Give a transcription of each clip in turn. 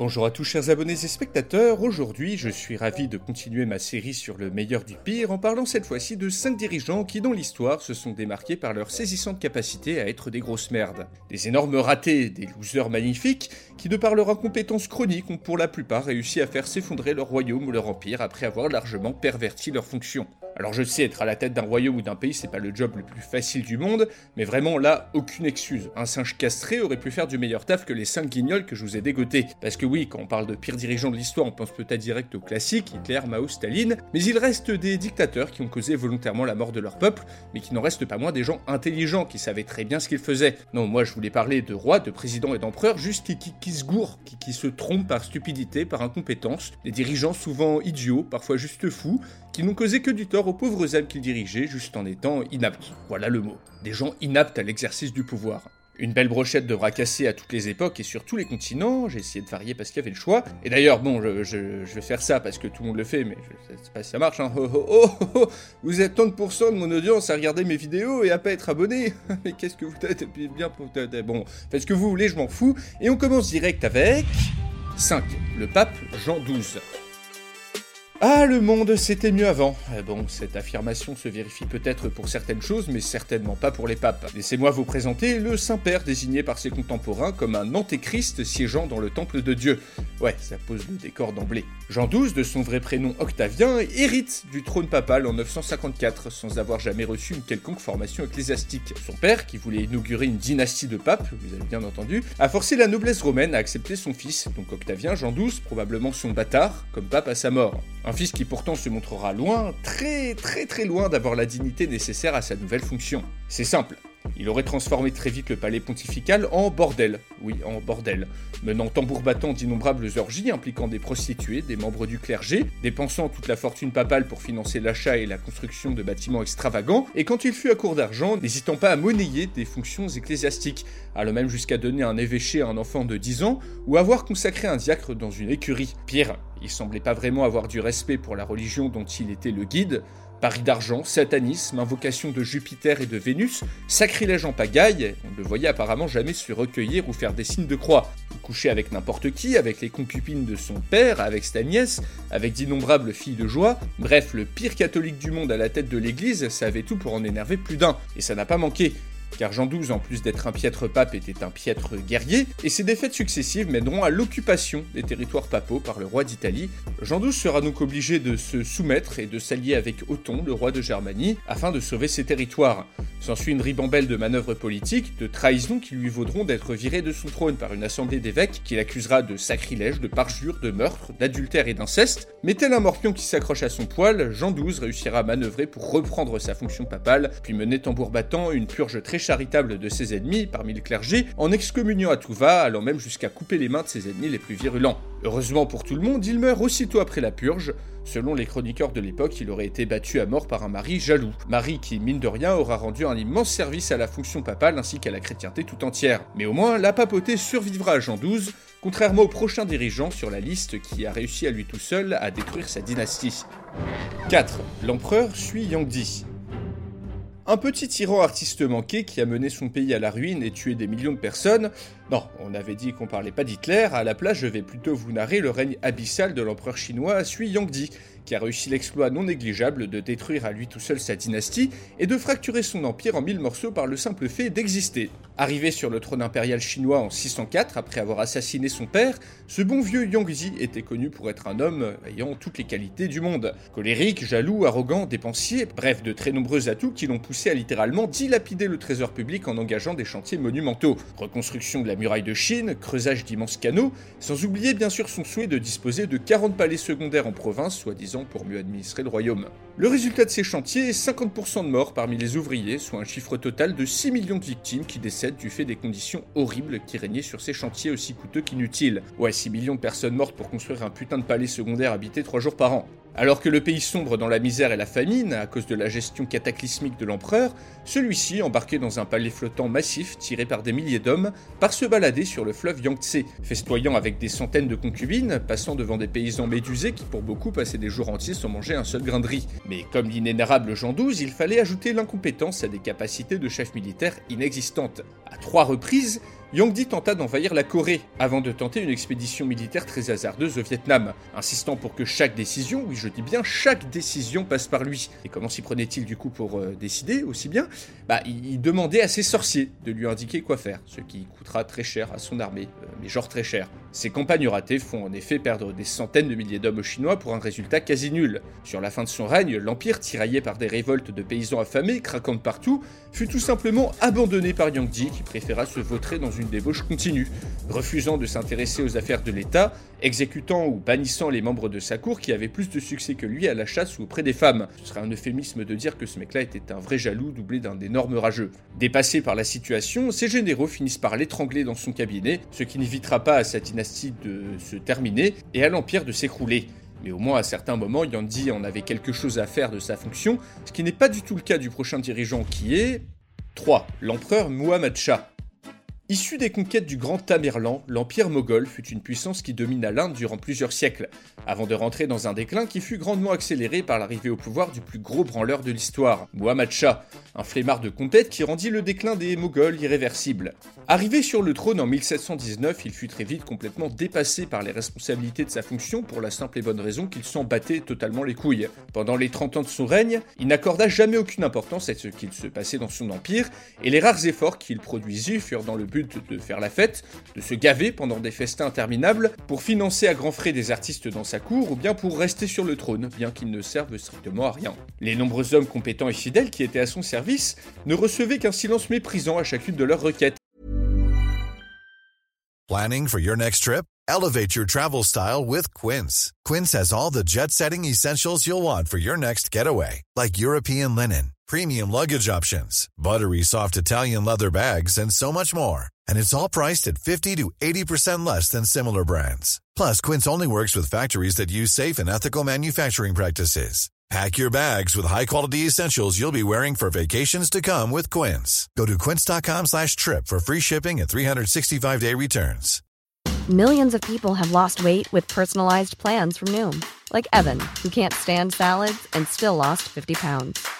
Bonjour à tous chers abonnés et spectateurs, aujourd'hui je suis ravi de continuer ma série sur le meilleur du pire en parlant cette fois-ci de 5 dirigeants qui dans l'histoire se sont démarqués par leur saisissante capacité à être des grosses merdes. Des énormes ratés, des losers magnifiques qui de par leur incompétence chronique ont pour la plupart réussi à faire s'effondrer leur royaume ou leur empire après avoir largement perverti leurs fonctions. Alors je sais, être à la tête d'un royaume ou d'un pays, c'est pas le job le plus facile du monde, mais vraiment là, aucune excuse. Un singe castré aurait pu faire du meilleur taf que les 5 guignols que je vous ai dégotés. Parce que oui, quand on parle de pire dirigeants de l'histoire, on pense peut-être direct aux classiques, Hitler, Mao, Staline, mais il reste des dictateurs qui ont causé volontairement la mort de leur peuple, mais qui n'en restent pas moins des gens intelligents, qui savaient très bien ce qu'ils faisaient. Non, moi je voulais parler de rois, de présidents et d'empereurs, juste qui se gourrent, qui, qui se trompent par stupidité, par incompétence, des dirigeants souvent idiots, parfois juste fous, qui n'ont causé que du tort aux pauvres âmes qu'ils dirigeaient juste en étant inaptes. Voilà le mot. Des gens inaptes à l'exercice du pouvoir. Une belle brochette de bras cassés à toutes les époques et sur tous les continents, j'ai essayé de varier parce qu'il y avait le choix. Et d'ailleurs, bon, je, je- je vais faire ça parce que tout le monde le fait, mais je sais pas si ça marche. Oh, oh, oh. Vous êtes 30% de mon audience à regarder mes vidéos et à pas être abonné. mais qu'est-ce que vous puis bien. Bon, faites ce que vous voulez, je m'en fous. Et on commence direct avec... 5. Le pape Jean XII. Ah, le monde, c'était mieux avant. Euh, Bon, cette affirmation se vérifie peut-être pour certaines choses, mais certainement pas pour les papes. Laissez-moi vous présenter le Saint-Père désigné par ses contemporains comme un antéchrist siégeant dans le temple de Dieu. Ouais, ça pose le décor d'emblée. Jean XII, de son vrai prénom Octavien, hérite du trône papal en 954, sans avoir jamais reçu une quelconque formation ecclésiastique. Son père, qui voulait inaugurer une dynastie de papes, vous avez bien entendu, a forcé la noblesse romaine à accepter son fils, donc Octavien Jean XII, probablement son bâtard, comme pape à sa mort. Un fils qui pourtant se montrera loin, très très très loin d'avoir la dignité nécessaire à sa nouvelle fonction. C'est simple. Il aurait transformé très vite le palais pontifical en bordel, oui, en bordel, menant tambour battant d'innombrables orgies impliquant des prostituées, des membres du clergé, dépensant toute la fortune papale pour financer l'achat et la construction de bâtiments extravagants, et quand il fut à court d'argent, n'hésitant pas à monnayer des fonctions ecclésiastiques, allant même jusqu'à donner un évêché à un enfant de 10 ans, ou avoir consacré un diacre dans une écurie. Pire, il semblait pas vraiment avoir du respect pour la religion dont il était le guide, Paris d'argent, satanisme, invocation de Jupiter et de Vénus, sacrilège en pagaille, on ne le voyait apparemment jamais se recueillir ou faire des signes de croix. Il couchait avec n'importe qui, avec les concubines de son père, avec sa nièce, avec d'innombrables filles de joie, bref, le pire catholique du monde à la tête de l'église savait tout pour en énerver plus d'un, et ça n'a pas manqué. Car Jean XII, en plus d'être un piètre pape, était un piètre guerrier, et ses défaites successives mèneront à l'occupation des territoires papaux par le roi d'Italie. Jean XII sera donc obligé de se soumettre et de s'allier avec Othon, le roi de Germanie, afin de sauver ses territoires. S'ensuit une ribambelle de manœuvres politiques, de trahisons qui lui vaudront d'être viré de son trône par une assemblée d'évêques qui l'accusera de sacrilège, de parjure, de meurtre, d'adultère et d'inceste. Mais tel un morpion qui s'accroche à son poil, Jean XII réussira à manœuvrer pour reprendre sa fonction papale, puis mener tambour battant une purge très charitable de ses ennemis parmi le clergé, en excommuniant à tout va, allant même jusqu'à couper les mains de ses ennemis les plus virulents. Heureusement pour tout le monde, il meurt aussitôt après la purge. Selon les chroniqueurs de l'époque, il aurait été battu à mort par un mari jaloux. Mari qui, mine de rien, aura rendu un immense service à la fonction papale ainsi qu'à la chrétienté tout entière. Mais au moins, la papauté survivra à Jean XII, contrairement au prochain dirigeant sur la liste qui a réussi à lui tout seul à détruire sa dynastie. 4. L'empereur suit Yangdi. Un petit tyran artiste manqué qui a mené son pays à la ruine et tué des millions de personnes. Non, on avait dit qu'on parlait pas d'Hitler, à la place je vais plutôt vous narrer le règne abyssal de l'empereur chinois Sui Yangdi, qui a réussi l'exploit non négligeable de détruire à lui tout seul sa dynastie et de fracturer son empire en mille morceaux par le simple fait d'exister. Arrivé sur le trône impérial chinois en 604, après avoir assassiné son père, ce bon vieux Yangzi était connu pour être un homme ayant toutes les qualités du monde. Colérique, jaloux, arrogant, dépensier, bref, de très nombreux atouts qui l'ont poussé à littéralement dilapider le trésor public en engageant des chantiers monumentaux. Reconstruction de la muraille de Chine, creusage d'immenses canaux, sans oublier bien sûr son souhait de disposer de 40 palais secondaires en province, soi-disant pour mieux administrer le royaume. Le résultat de ces chantiers est 50% de morts parmi les ouvriers, soit un chiffre total de 6 millions de victimes qui décèdent du fait des conditions horribles qui régnaient sur ces chantiers aussi coûteux qu'inutiles. Ouais, 6 millions de personnes mortes pour construire un putain de palais secondaire habité 3 jours par an. Alors que le pays sombre dans la misère et la famine à cause de la gestion cataclysmique de l'empereur, celui-ci, embarqué dans un palais flottant massif tiré par des milliers d'hommes, part se balader sur le fleuve Yangtze, festoyant avec des centaines de concubines, passant devant des paysans médusés qui pour beaucoup passaient des jours entiers sans manger un seul grain de riz. Mais comme l'inénarrable Jean XII, il fallait ajouter l'incompétence à des capacités de chef militaire inexistantes. À trois reprises, Yongdi tenta d'envahir la Corée avant de tenter une expédition militaire très hasardeuse au Vietnam, insistant pour que chaque décision, oui je dis bien chaque décision passe par lui. Et comment s'y prenait-il du coup pour euh, décider aussi bien? Bah il demandait à ses sorciers de lui indiquer quoi faire, ce qui coûtera très cher à son armée, euh, mais genre très cher. Ces campagnes ratées font en effet perdre des centaines de milliers d'hommes Chinois pour un résultat quasi nul. Sur la fin de son règne, l'Empire, tiraillé par des révoltes de paysans affamés, craquant de partout, fut tout simplement abandonné par Yang Di, qui préféra se vautrer dans une débauche continue, refusant de s'intéresser aux affaires de l'État, exécutant ou bannissant les membres de sa cour qui avaient plus de succès que lui à la chasse ou auprès des femmes. Ce serait un euphémisme de dire que ce mec-là était un vrai jaloux doublé d'un énorme rageux. Dépassés par la situation, ces généraux finissent par l'étrangler dans son cabinet, ce qui n'évitera pas à sa dynastie de se terminer et à l'empire de s'écrouler. Mais au moins à certains moments, Yandi en avait quelque chose à faire de sa fonction, ce qui n'est pas du tout le cas du prochain dirigeant qui est 3. L'empereur Muhammad Shah. Issu des conquêtes du Grand Tamerlan, l'Empire moghol fut une puissance qui domina l'Inde durant plusieurs siècles, avant de rentrer dans un déclin qui fut grandement accéléré par l'arrivée au pouvoir du plus gros branleur de l'histoire, Muhammad Shah, un flemmard de conquête qui rendit le déclin des Moghols irréversible. Arrivé sur le trône en 1719, il fut très vite complètement dépassé par les responsabilités de sa fonction pour la simple et bonne raison qu'il s'en battait totalement les couilles. Pendant les 30 ans de son règne, il n'accorda jamais aucune importance à ce qu'il se passait dans son empire, et les rares efforts qu'il produisit furent dans le but de faire la fête, de se gaver pendant des festins interminables, pour financer à grands frais des artistes dans sa cour, ou bien pour rester sur le trône, bien qu'il ne serve strictement à rien. Les nombreux hommes compétents et fidèles qui étaient à son service ne recevaient qu'un silence méprisant à chacune de leurs requêtes. Planning for your next trip? Elevate your travel style with Quince. Quince has all the jet-setting essentials you'll want for your next getaway, like European linen, premium luggage options, buttery soft Italian leather bags, and so much more. And it's all priced at 50 to 80% less than similar brands. Plus, Quince only works with factories that use safe and ethical manufacturing practices. Pack your bags with high-quality essentials you'll be wearing for vacations to come with Quince. Go to quince.com slash trip for free shipping and 365-day returns. Millions of people have lost weight with personalized plans from Noom. Like Evan, who can't stand salads and still lost 50 pounds.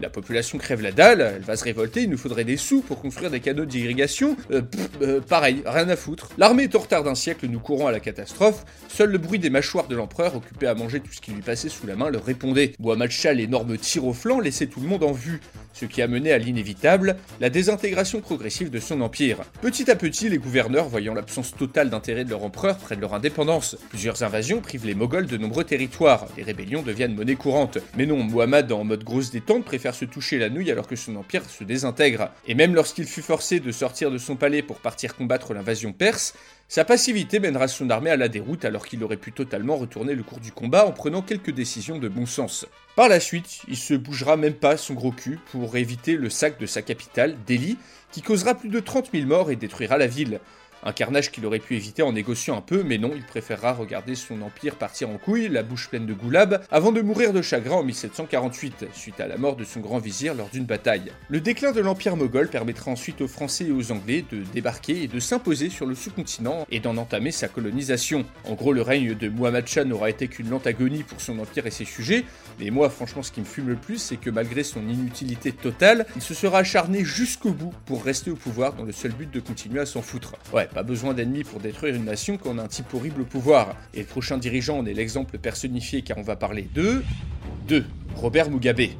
La population crève la dalle, elle va se révolter, il nous faudrait des sous pour construire des canaux d'irrigation. Euh, euh, pareil, rien à foutre. L'armée est en retard d'un siècle, nous courons à la catastrophe. Seul le bruit des mâchoires de l'empereur, occupé à manger tout ce qui lui passait sous la main, leur répondait. Shah, l'énorme tir au flanc, laissait tout le monde en vue ce qui a mené à l'inévitable, la désintégration progressive de son empire. Petit à petit, les gouverneurs, voyant l'absence totale d'intérêt de leur empereur, prennent leur indépendance. Plusieurs invasions privent les Moghols de nombreux territoires, les rébellions deviennent monnaie courante. Mais non, Muhammad, en mode grosse détente, préfère se toucher la nouille alors que son empire se désintègre. Et même lorsqu'il fut forcé de sortir de son palais pour partir combattre l'invasion perse, sa passivité mènera son armée à la déroute alors qu'il aurait pu totalement retourner le cours du combat en prenant quelques décisions de bon sens. Par la suite, il se bougera même pas son gros cul pour éviter le sac de sa capitale, Delhi, qui causera plus de 30 000 morts et détruira la ville. Un carnage qu'il aurait pu éviter en négociant un peu, mais non, il préférera regarder son empire partir en couille, la bouche pleine de goulab, avant de mourir de chagrin en 1748, suite à la mort de son grand vizir lors d'une bataille. Le déclin de l'empire moghol permettra ensuite aux Français et aux Anglais de débarquer et de s'imposer sur le sous-continent et d'en entamer sa colonisation. En gros, le règne de Muhammad Shah n'aura été qu'une lente agonie pour son empire et ses sujets, mais moi, franchement, ce qui me fume le plus, c'est que malgré son inutilité totale, il se sera acharné jusqu'au bout pour rester au pouvoir dans le seul but de continuer à s'en foutre. Ouais, pas besoin d'ennemis pour détruire une nation quand a un type horrible au pouvoir. Et le prochain dirigeant en est l'exemple personnifié car on va parler de... 2. Robert Mugabe.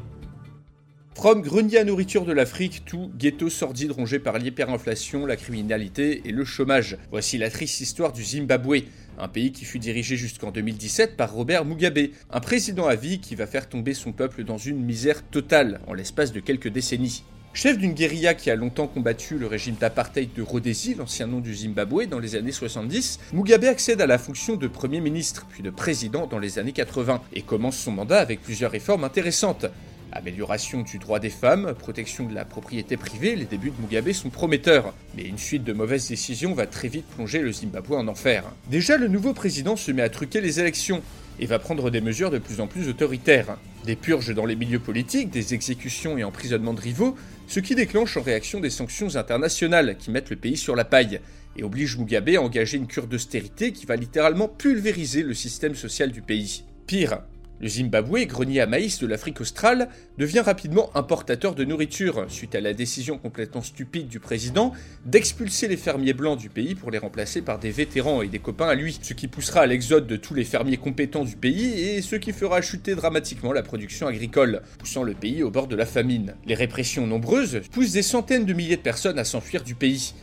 From grenier à nourriture de l'Afrique, tout ghetto sordide rongé par l'hyperinflation, la criminalité et le chômage. Voici la triste histoire du Zimbabwe, un pays qui fut dirigé jusqu'en 2017 par Robert Mugabe, un président à vie qui va faire tomber son peuple dans une misère totale en l'espace de quelques décennies. Chef d'une guérilla qui a longtemps combattu le régime d'apartheid de Rhodésie, l'ancien nom du Zimbabwe, dans les années 70, Mugabe accède à la fonction de Premier ministre, puis de président dans les années 80, et commence son mandat avec plusieurs réformes intéressantes. Amélioration du droit des femmes, protection de la propriété privée, les débuts de Mugabe sont prometteurs. Mais une suite de mauvaises décisions va très vite plonger le Zimbabwe en enfer. Déjà, le nouveau président se met à truquer les élections et va prendre des mesures de plus en plus autoritaires. Des purges dans les milieux politiques, des exécutions et emprisonnements de rivaux, ce qui déclenche en réaction des sanctions internationales qui mettent le pays sur la paille et oblige Mugabe à engager une cure d'austérité qui va littéralement pulvériser le système social du pays. Pire, le Zimbabwe, grenier à maïs de l'Afrique australe, devient rapidement importateur de nourriture, suite à la décision complètement stupide du président d'expulser les fermiers blancs du pays pour les remplacer par des vétérans et des copains à lui, ce qui poussera à l'exode de tous les fermiers compétents du pays et ce qui fera chuter dramatiquement la production agricole, poussant le pays au bord de la famine. Les répressions nombreuses poussent des centaines de milliers de personnes à s'enfuir du pays.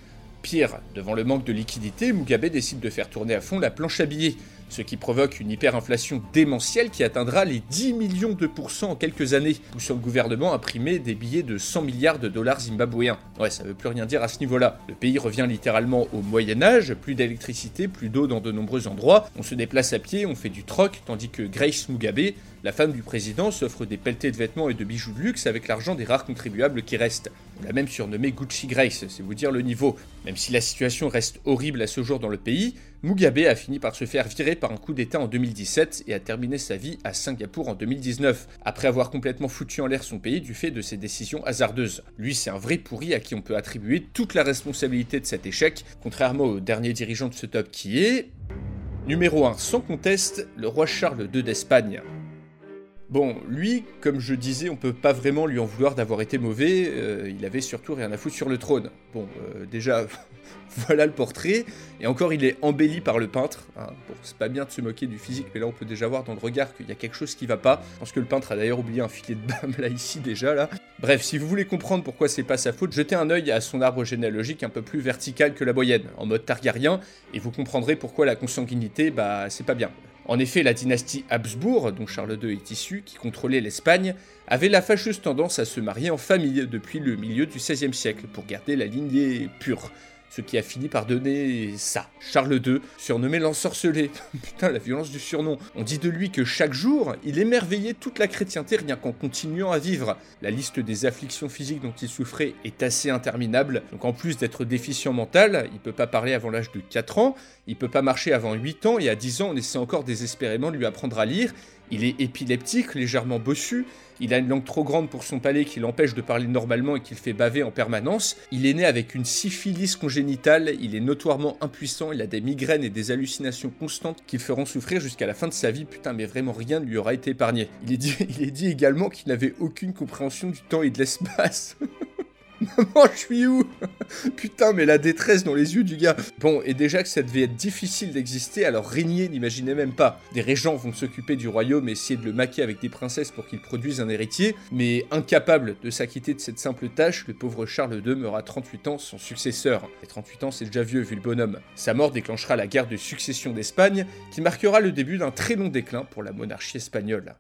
Pire, devant le manque de liquidité, Mugabe décide de faire tourner à fond la planche à billets, ce qui provoque une hyperinflation démentielle qui atteindra les 10 millions de pourcents en quelques années, poussant le gouvernement à imprimer des billets de 100 milliards de dollars zimbabwéens. Ouais, ça veut plus rien dire à ce niveau-là. Le pays revient littéralement au Moyen Âge, plus d'électricité, plus d'eau dans de nombreux endroits, on se déplace à pied, on fait du troc, tandis que Grace Mugabe, la femme du président, s'offre des pelletés de vêtements et de bijoux de luxe avec l'argent des rares contribuables qui restent. On l'a même surnommé Gucci Grace, c'est vous dire le niveau. Même si la situation reste horrible à ce jour dans le pays, Mugabe a fini par se faire virer par un coup d'État en 2017 et a terminé sa vie à Singapour en 2019, après avoir complètement foutu en l'air son pays du fait de ses décisions hasardeuses. Lui, c'est un vrai pourri à qui on peut attribuer toute la responsabilité de cet échec, contrairement au dernier dirigeant de ce top qui est... Numéro 1, sans conteste, le roi Charles II d'Espagne. Bon, lui, comme je disais, on peut pas vraiment lui en vouloir d'avoir été mauvais, euh, il avait surtout rien à foutre sur le trône. Bon, euh, déjà, voilà le portrait, et encore il est embelli par le peintre. Hein. Bon, c'est pas bien de se moquer du physique, mais là on peut déjà voir dans le regard qu'il y a quelque chose qui va pas. Je pense que le peintre a d'ailleurs oublié un filet de bâme là ici déjà là. Bref, si vous voulez comprendre pourquoi c'est pas sa faute, jetez un œil à son arbre généalogique un peu plus vertical que la moyenne, en mode Targaryen, et vous comprendrez pourquoi la consanguinité, bah c'est pas bien. En effet, la dynastie Habsbourg, dont Charles II est issu, qui contrôlait l'Espagne, avait la fâcheuse tendance à se marier en famille depuis le milieu du XVIe siècle pour garder la lignée pure ce qui a fini par donner ça. Charles II, surnommé l'ensorcelé. Putain, la violence du surnom. On dit de lui que chaque jour, il émerveillait toute la chrétienté rien qu'en continuant à vivre. La liste des afflictions physiques dont il souffrait est assez interminable. Donc en plus d'être déficient mental, il peut pas parler avant l'âge de 4 ans, il peut pas marcher avant 8 ans et à 10 ans, on essaie encore désespérément de lui apprendre à lire. Il est épileptique, légèrement bossu, il a une langue trop grande pour son palais qui l'empêche de parler normalement et qui le fait baver en permanence. Il est né avec une syphilis congénitale, il est notoirement impuissant, il a des migraines et des hallucinations constantes qui le feront souffrir jusqu'à la fin de sa vie. Putain, mais vraiment rien ne lui aura été épargné. Il est dit, il est dit également qu'il n'avait aucune compréhension du temps et de l'espace. Maman, je suis où? Putain, mais la détresse dans les yeux du gars. Bon, et déjà que ça devait être difficile d'exister, alors régner, n'imaginez même pas. Des régents vont s'occuper du royaume et essayer de le maquer avec des princesses pour qu'il produise un héritier, mais incapable de s'acquitter de cette simple tâche, le pauvre Charles II meurt à 38 ans, son successeur. Et 38 ans, c'est déjà vieux vu le bonhomme. Sa mort déclenchera la guerre de succession d'Espagne, qui marquera le début d'un très long déclin pour la monarchie espagnole.